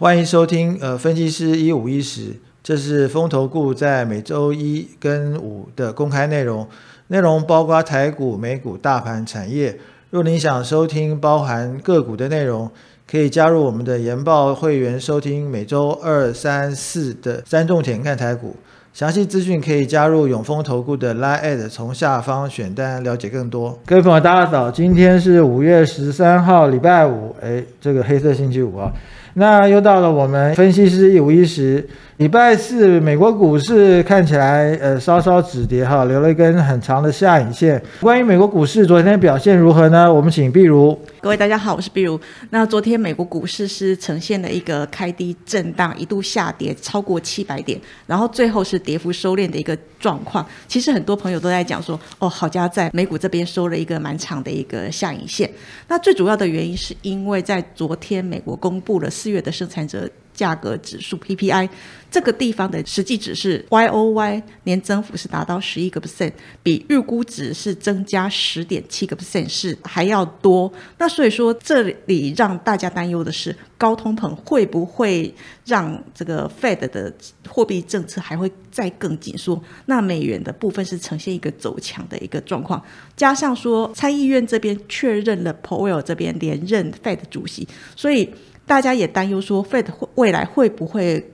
欢迎收听呃分析师一五一十，这是风投顾在每周一跟五的公开内容，内容包括台股、美股、大盘、产业。若您想收听包含个股的内容，可以加入我们的研报会员收听每周二、三、四的三重点看台股。详细资讯可以加入永丰投顾的 Line，从下方选单了解更多。各位朋友，大家早，今天是五月十三号，礼拜五，哎，这个黑色星期五啊，那又到了我们分析师一五一十。礼拜四，美国股市看起来呃稍稍止跌哈，留了一根很长的下影线。关于美国股市昨天表现如何呢？我们请碧如。各位大家好，我是碧如。那昨天美国股市是呈现了一个开低震荡，一度下跌超过七百点，然后最后是跌幅收敛的一个状况。其实很多朋友都在讲说，哦，好家在美股这边收了一个蛮长的一个下影线。那最主要的原因是因为在昨天美国公布了四月的生产者。价格指数 PPI 这个地方的实际值是 YOY 年增幅是达到十一个 percent，比预估值是增加十点七个 percent 是还要多。那所以说这里让大家担忧的是高通膨会不会让这个 Fed 的货币政策还会再更紧缩？那美元的部分是呈现一个走强的一个状况，加上说参议院这边确认了 Powell 这边连任 Fed 主席，所以。大家也担忧说，Fed 未来会不会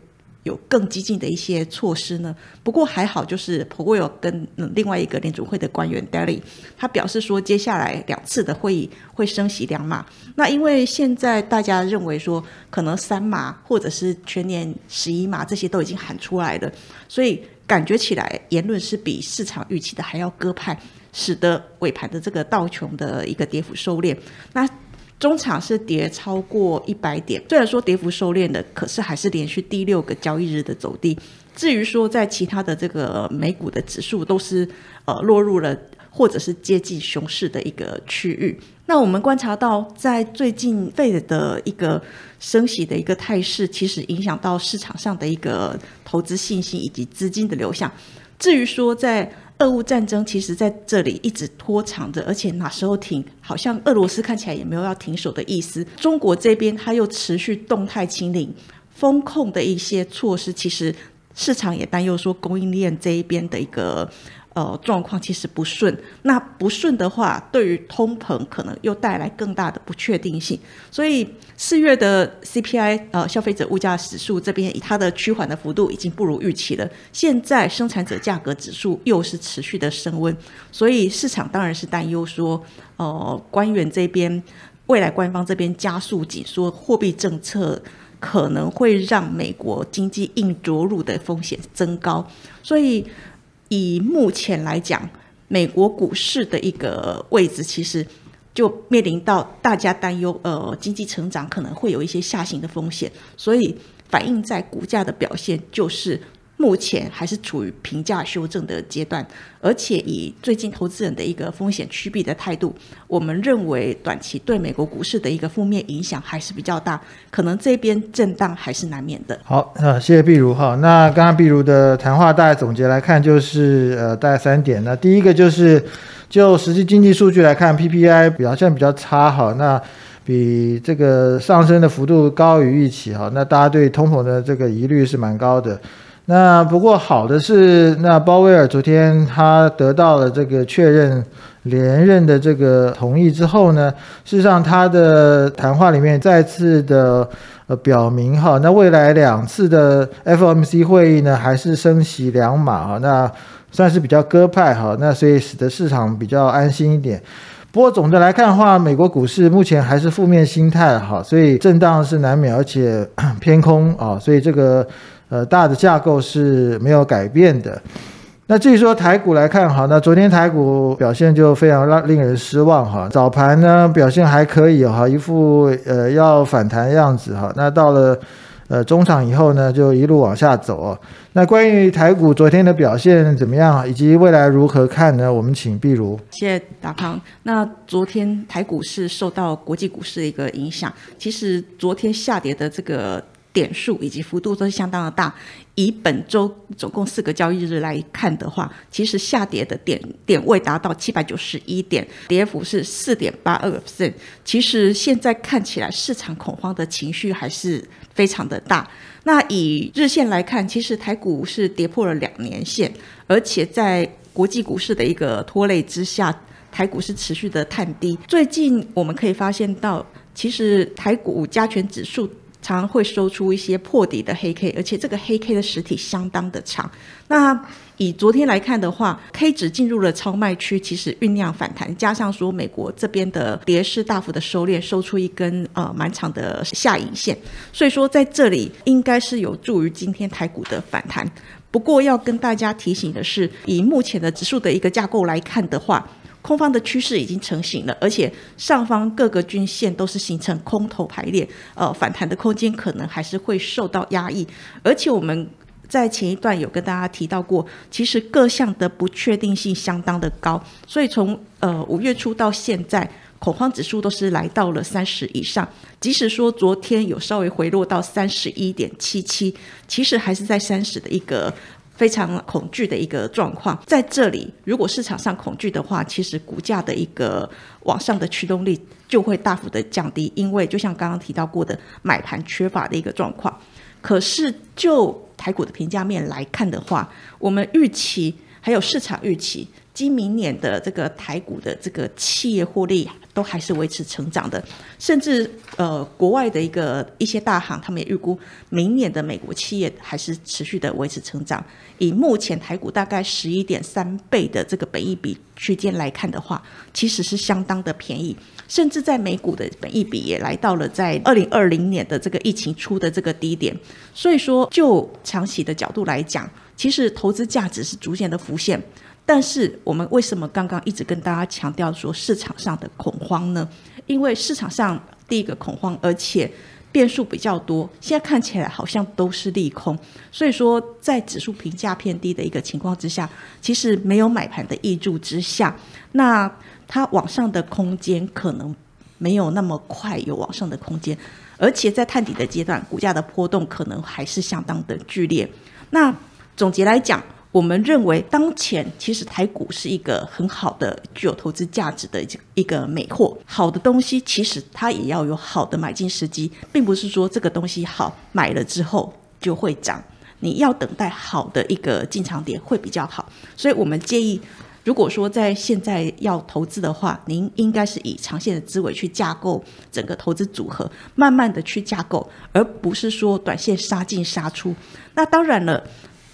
有更激进的一些措施呢？不过还好，就是 Powell 跟另外一个联储会的官员 Daly，他表示说，接下来两次的会议会升息两码。那因为现在大家认为说，可能三码或者是全年十一码这些都已经喊出来了，所以感觉起来言论是比市场预期的还要鸽派，使得尾盘的这个道琼的一个跌幅收敛。那中场是跌超过一百点，虽然说跌幅收敛的，可是还是连续第六个交易日的走低。至于说在其他的这个美股的指数，都是呃落入了或者是接近熊市的一个区域。那我们观察到，在最近费的一个升息的一个态势，其实影响到市场上的一个投资信心以及资金的流向。至于说在俄乌战争其实在这里一直拖长着，而且哪时候停，好像俄罗斯看起来也没有要停手的意思。中国这边它又持续动态清零、风控的一些措施，其实市场也担忧说供应链这一边的一个。呃，状况其实不顺。那不顺的话，对于通膨可能又带来更大的不确定性。所以四月的 CPI 呃消费者物价指数这边，它的趋缓的幅度已经不如预期了。现在生产者价格指数又是持续的升温，所以市场当然是担忧说，呃，官员这边未来官方这边加速紧缩货币政策，可能会让美国经济硬着陆的风险增高。所以。以目前来讲，美国股市的一个位置，其实就面临到大家担忧，呃，经济成长可能会有一些下行的风险，所以反映在股价的表现就是。目前还是处于平价修正的阶段，而且以最近投资人的一个风险趋避的态度，我们认为短期对美国股市的一个负面影响还是比较大，可能这边震荡还是难免的。好，啊，谢谢碧如哈。那刚刚碧如的谈话大概总结来看，就是呃，大概三点。那第一个就是就实际经济数据来看，PPI 表现比较差哈，那比这个上升的幅度高于预期哈，那大家对通膨的这个疑虑是蛮高的。那不过好的是，那鲍威尔昨天他得到了这个确认连任的这个同意之后呢，事实上他的谈话里面再次的呃表明哈，那未来两次的 FOMC 会议呢还是升息两码哈，那算是比较鸽派哈，那所以使得市场比较安心一点。不过总的来看的话，美国股市目前还是负面心态哈，所以震荡是难免，而且 偏空啊，所以这个。呃，大的架构是没有改变的。那至于说台股来看，哈，那昨天台股表现就非常让令人失望，哈。早盘呢表现还可以，哈，一副呃要反弹样子，哈。那到了呃中场以后呢，就一路往下走。那关于台股昨天的表现怎么样，以及未来如何看呢？我们请碧如。谢谢达康。那昨天台股是受到国际股市的一个影响，其实昨天下跌的这个。点数以及幅度都是相当的大。以本周总共四个交易日来看的话，其实下跌的点点位达到七百九十一点，跌幅是四点八二个 percent。其实现在看起来市场恐慌的情绪还是非常的大。那以日线来看，其实台股是跌破了两年线，而且在国际股市的一个拖累之下，台股是持续的探低。最近我们可以发现到，其实台股加权指数。常常会收出一些破底的黑 K，而且这个黑 K 的实体相当的长。那以昨天来看的话，K 值进入了超卖区，其实酝酿反弹，加上说美国这边的跌势大幅的收敛，收出一根呃蛮长的下影线，所以说在这里应该是有助于今天台股的反弹。不过要跟大家提醒的是，以目前的指数的一个架构来看的话。空方的趋势已经成型了，而且上方各个均线都是形成空头排列，呃，反弹的空间可能还是会受到压抑。而且我们在前一段有跟大家提到过，其实各项的不确定性相当的高，所以从呃五月初到现在，恐慌指数都是来到了三十以上。即使说昨天有稍微回落到三十一点七七，其实还是在三十的一个。非常恐惧的一个状况，在这里，如果市场上恐惧的话，其实股价的一个往上的驱动力就会大幅的降低，因为就像刚刚提到过的买盘缺乏的一个状况。可是就台股的评价面来看的话，我们预期还有市场预期。今明年的这个台股的这个企业获利都还是维持成长的，甚至呃国外的一个一些大行，他们也预估明年的美国企业还是持续的维持成长。以目前台股大概十一点三倍的这个本益比区间来看的话，其实是相当的便宜，甚至在美股的本益比也来到了在二零二零年的这个疫情出的这个低点。所以说，就长期的角度来讲，其实投资价值是逐渐的浮现。但是我们为什么刚刚一直跟大家强调说市场上的恐慌呢？因为市场上第一个恐慌，而且变数比较多，现在看起来好像都是利空。所以说，在指数评价偏低的一个情况之下，其实没有买盘的挹注之下，那它往上的空间可能没有那么快有往上的空间，而且在探底的阶段，股价的波动可能还是相当的剧烈。那总结来讲。我们认为，当前其实台股是一个很好的、具有投资价值的一个美货。好的东西，其实它也要有好的买进时机，并不是说这个东西好买了之后就会涨。你要等待好的一个进场点会比较好。所以我们建议，如果说在现在要投资的话，您应该是以长线的思维去架构整个投资组合，慢慢的去架构，而不是说短线杀进杀出。那当然了。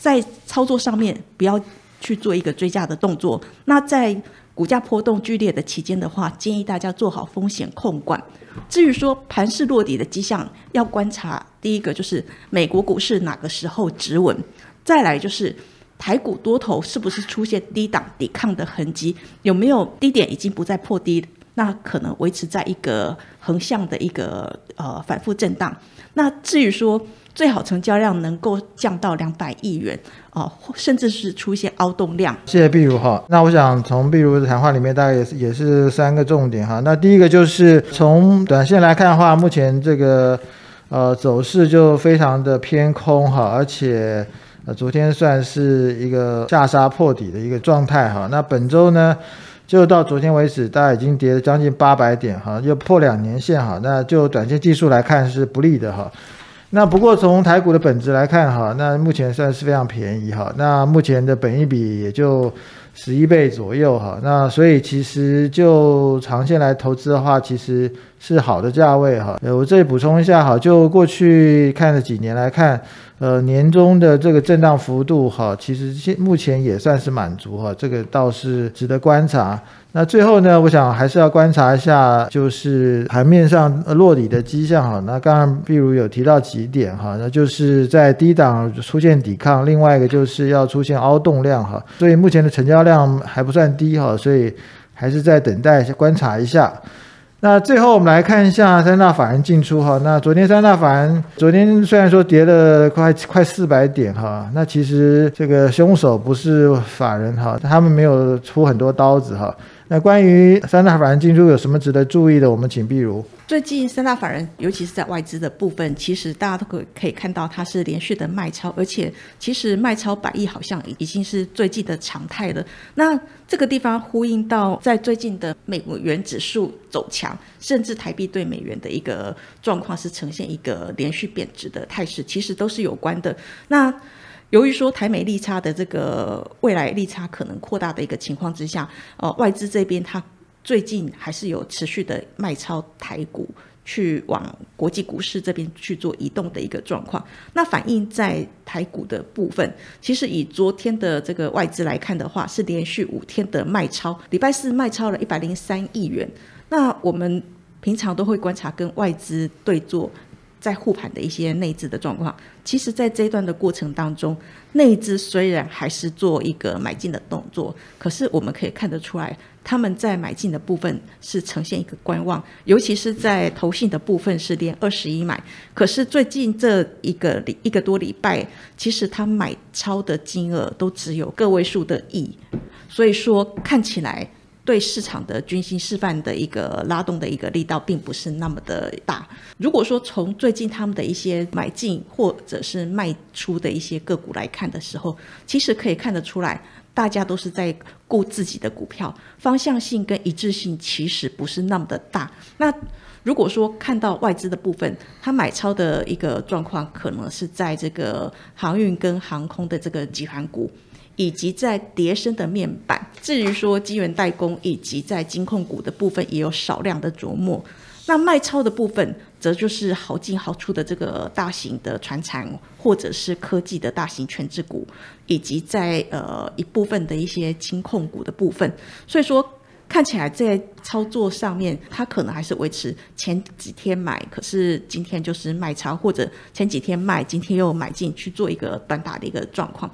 在操作上面不要去做一个追加的动作。那在股价波动剧烈的期间的话，建议大家做好风险控管。至于说盘势落底的迹象，要观察第一个就是美国股市哪个时候止稳，再来就是台股多头是不是出现低档抵抗的痕迹，有没有低点已经不再破低，那可能维持在一个横向的一个呃反复震荡。那至于说，最好成交量能够降到两百亿元哦，甚至是出现凹洞量。谢谢碧如哈。那我想从碧如的谈话里面，大概也是也是三个重点哈。那第一个就是从短线来看的话，目前这个呃走势就非常的偏空哈，而且呃昨天算是一个下杀破底的一个状态哈。那本周呢，就到昨天为止，大概已经跌了将近八百点哈，又破两年线哈。那就短线技术来看是不利的哈。那不过从台股的本质来看，哈，那目前算是非常便宜，哈，那目前的本益比也就十一倍左右，哈，那所以其实就长线来投资的话，其实是好的价位，哈。呃，我这里补充一下，哈，就过去看了几年来看，呃，年终的这个震荡幅度，哈，其实现目前也算是满足，哈，这个倒是值得观察。那最后呢，我想还是要观察一下，就是盘面上落底的迹象哈。那刚刚譬如有提到几点哈，那就是在低档出现抵抗，另外一个就是要出现凹洞量哈。所以目前的成交量还不算低哈，所以还是在等待观察一下。那最后我们来看一下三大法人进出哈。那昨天三大法人昨天虽然说跌了快快四百点哈，那其实这个凶手不是法人哈，他们没有出很多刀子哈。那关于三大法人进出有什么值得注意的？我们请碧如。最近三大法人，尤其是在外资的部分，其实大家都可可以看到，它是连续的卖超，而且其实卖超百亿好像已经是最近的常态了。那这个地方呼应到，在最近的美元指数走强，甚至台币对美元的一个状况是呈现一个连续贬值的态势，其实都是有关的。那由于说台美利差的这个未来利差可能扩大的一个情况之下，呃，外资这边它。最近还是有持续的卖超台股，去往国际股市这边去做移动的一个状况。那反映在台股的部分，其实以昨天的这个外资来看的话，是连续五天的卖超，礼拜四卖超了一百零三亿元。那我们平常都会观察跟外资对坐。在护盘的一些内资的状况，其实，在这一段的过程当中，内资虽然还是做一个买进的动作，可是我们可以看得出来，他们在买进的部分是呈现一个观望，尤其是在投信的部分是连二十一买，可是最近这一个礼一个多礼拜，其实他买超的金额都只有个位数的亿，所以说看起来。对市场的军心示范的一个拉动的一个力道，并不是那么的大。如果说从最近他们的一些买进或者是卖出的一些个股来看的时候，其实可以看得出来，大家都是在顾自己的股票，方向性跟一致性其实不是那么的大。那如果说看到外资的部分，它买超的一个状况，可能是在这个航运跟航空的这个集团股。以及在叠升的面板，至于说基源代工以及在金控股的部分也有少量的琢磨。那卖超的部分，则就是好进好出的这个大型的船产或者是科技的大型全制股，以及在呃一部分的一些金控股的部分。所以说看起来在操作上面，它可能还是维持前几天买，可是今天就是卖超，或者前几天卖，今天又买进去做一个短打的一个状况。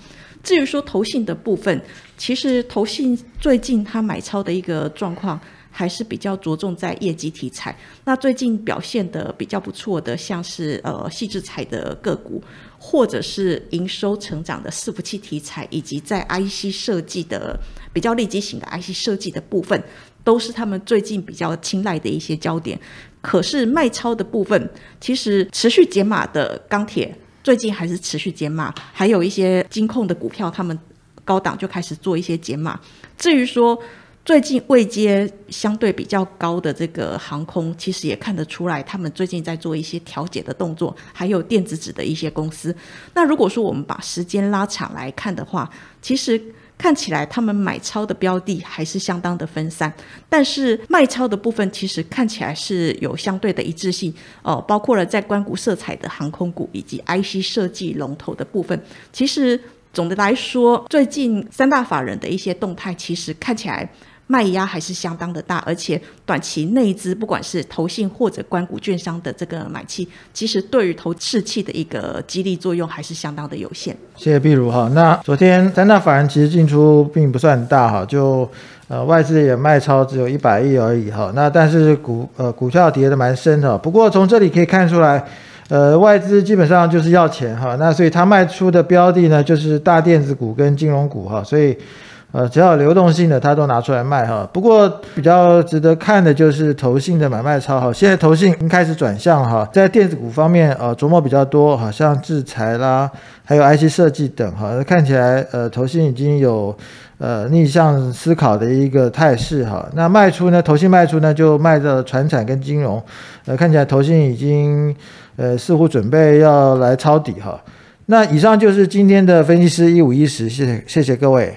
至于说投信的部分，其实投信最近它买超的一个状况，还是比较着重在业绩题材。那最近表现的比较不错的，像是呃细制材的个股，或者是营收成长的伺服器题材，以及在 IC 设计的比较利基型的 IC 设计的部分，都是他们最近比较青睐的一些焦点。可是卖超的部分，其实持续减码的钢铁。最近还是持续减码，还有一些金控的股票，他们高档就开始做一些减码。至于说最近未接相对比较高的这个航空，其实也看得出来，他们最近在做一些调节的动作，还有电子纸的一些公司。那如果说我们把时间拉长来看的话，其实。看起来他们买超的标的还是相当的分散，但是卖超的部分其实看起来是有相对的一致性哦，包括了在关谷色彩的航空股以及 IC 设计龙头的部分。其实总的来说，最近三大法人的一些动态，其实看起来。卖压还是相当的大，而且短期内资不管是投信或者关股券商的这个买气，其实对于投士气的一个激励作用还是相当的有限。谢谢碧如哈。那昨天三大法人其实进出并不算大哈，就呃外资也卖超只有一百亿而已哈。那但是股呃股票跌的蛮深的，不过从这里可以看出来，呃外资基本上就是要钱哈。那所以他卖出的标的呢，就是大电子股跟金融股哈，所以。呃，只要有流动性的，它都拿出来卖哈。不过比较值得看的就是投信的买卖超哈。现在投信已经开始转向哈，在电子股方面呃琢磨比较多，好像制裁啦，还有 IC 设计等哈。看起来呃投信已经有呃逆向思考的一个态势哈。那卖出呢，投信卖出呢就卖的船产跟金融，呃看起来投信已经呃似乎准备要来抄底哈。那以上就是今天的分析师一五一十，谢谢谢谢各位。